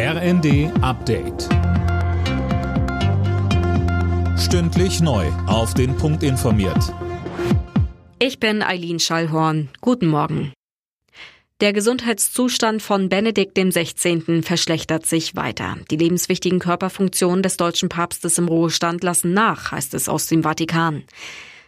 RND Update. Stündlich neu. Auf den Punkt informiert. Ich bin Eileen Schallhorn. Guten Morgen. Der Gesundheitszustand von Benedikt XVI. verschlechtert sich weiter. Die lebenswichtigen Körperfunktionen des deutschen Papstes im Ruhestand lassen nach, heißt es aus dem Vatikan.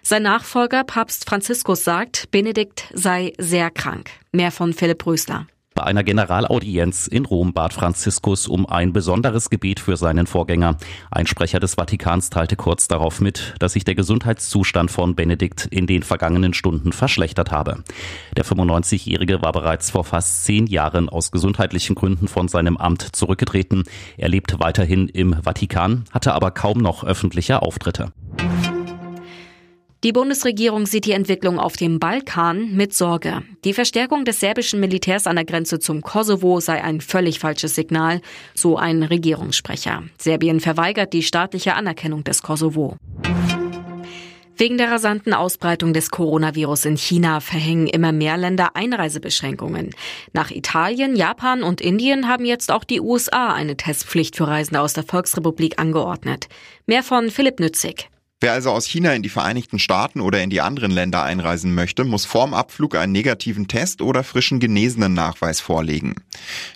Sein Nachfolger, Papst Franziskus, sagt, Benedikt sei sehr krank. Mehr von Philipp Rösler. Bei einer Generalaudienz in Rom bat Franziskus um ein besonderes Gebet für seinen Vorgänger. Ein Sprecher des Vatikans teilte kurz darauf mit, dass sich der Gesundheitszustand von Benedikt in den vergangenen Stunden verschlechtert habe. Der 95-Jährige war bereits vor fast zehn Jahren aus gesundheitlichen Gründen von seinem Amt zurückgetreten. Er lebt weiterhin im Vatikan, hatte aber kaum noch öffentliche Auftritte. Die Bundesregierung sieht die Entwicklung auf dem Balkan mit Sorge. Die Verstärkung des serbischen Militärs an der Grenze zum Kosovo sei ein völlig falsches Signal, so ein Regierungssprecher. Serbien verweigert die staatliche Anerkennung des Kosovo. Wegen der rasanten Ausbreitung des Coronavirus in China verhängen immer mehr Länder Einreisebeschränkungen. Nach Italien, Japan und Indien haben jetzt auch die USA eine Testpflicht für Reisende aus der Volksrepublik angeordnet. Mehr von Philipp Nützig. Wer also aus China in die Vereinigten Staaten oder in die anderen Länder einreisen möchte, muss vorm Abflug einen negativen Test oder frischen genesenen Nachweis vorlegen.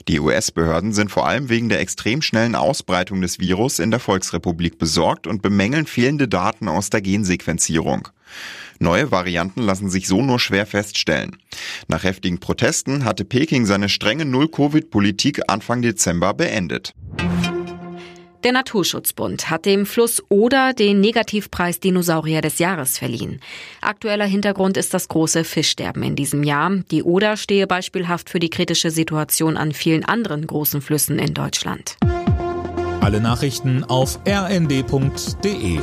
Die US-Behörden sind vor allem wegen der extrem schnellen Ausbreitung des Virus in der Volksrepublik besorgt und bemängeln fehlende Daten aus der Gensequenzierung. Neue Varianten lassen sich so nur schwer feststellen. Nach heftigen Protesten hatte Peking seine strenge Null-Covid-Politik Anfang Dezember beendet. Der Naturschutzbund hat dem Fluss Oder den Negativpreis Dinosaurier des Jahres verliehen. Aktueller Hintergrund ist das große Fischsterben in diesem Jahr. Die Oder stehe beispielhaft für die kritische Situation an vielen anderen großen Flüssen in Deutschland. Alle Nachrichten auf rnd.de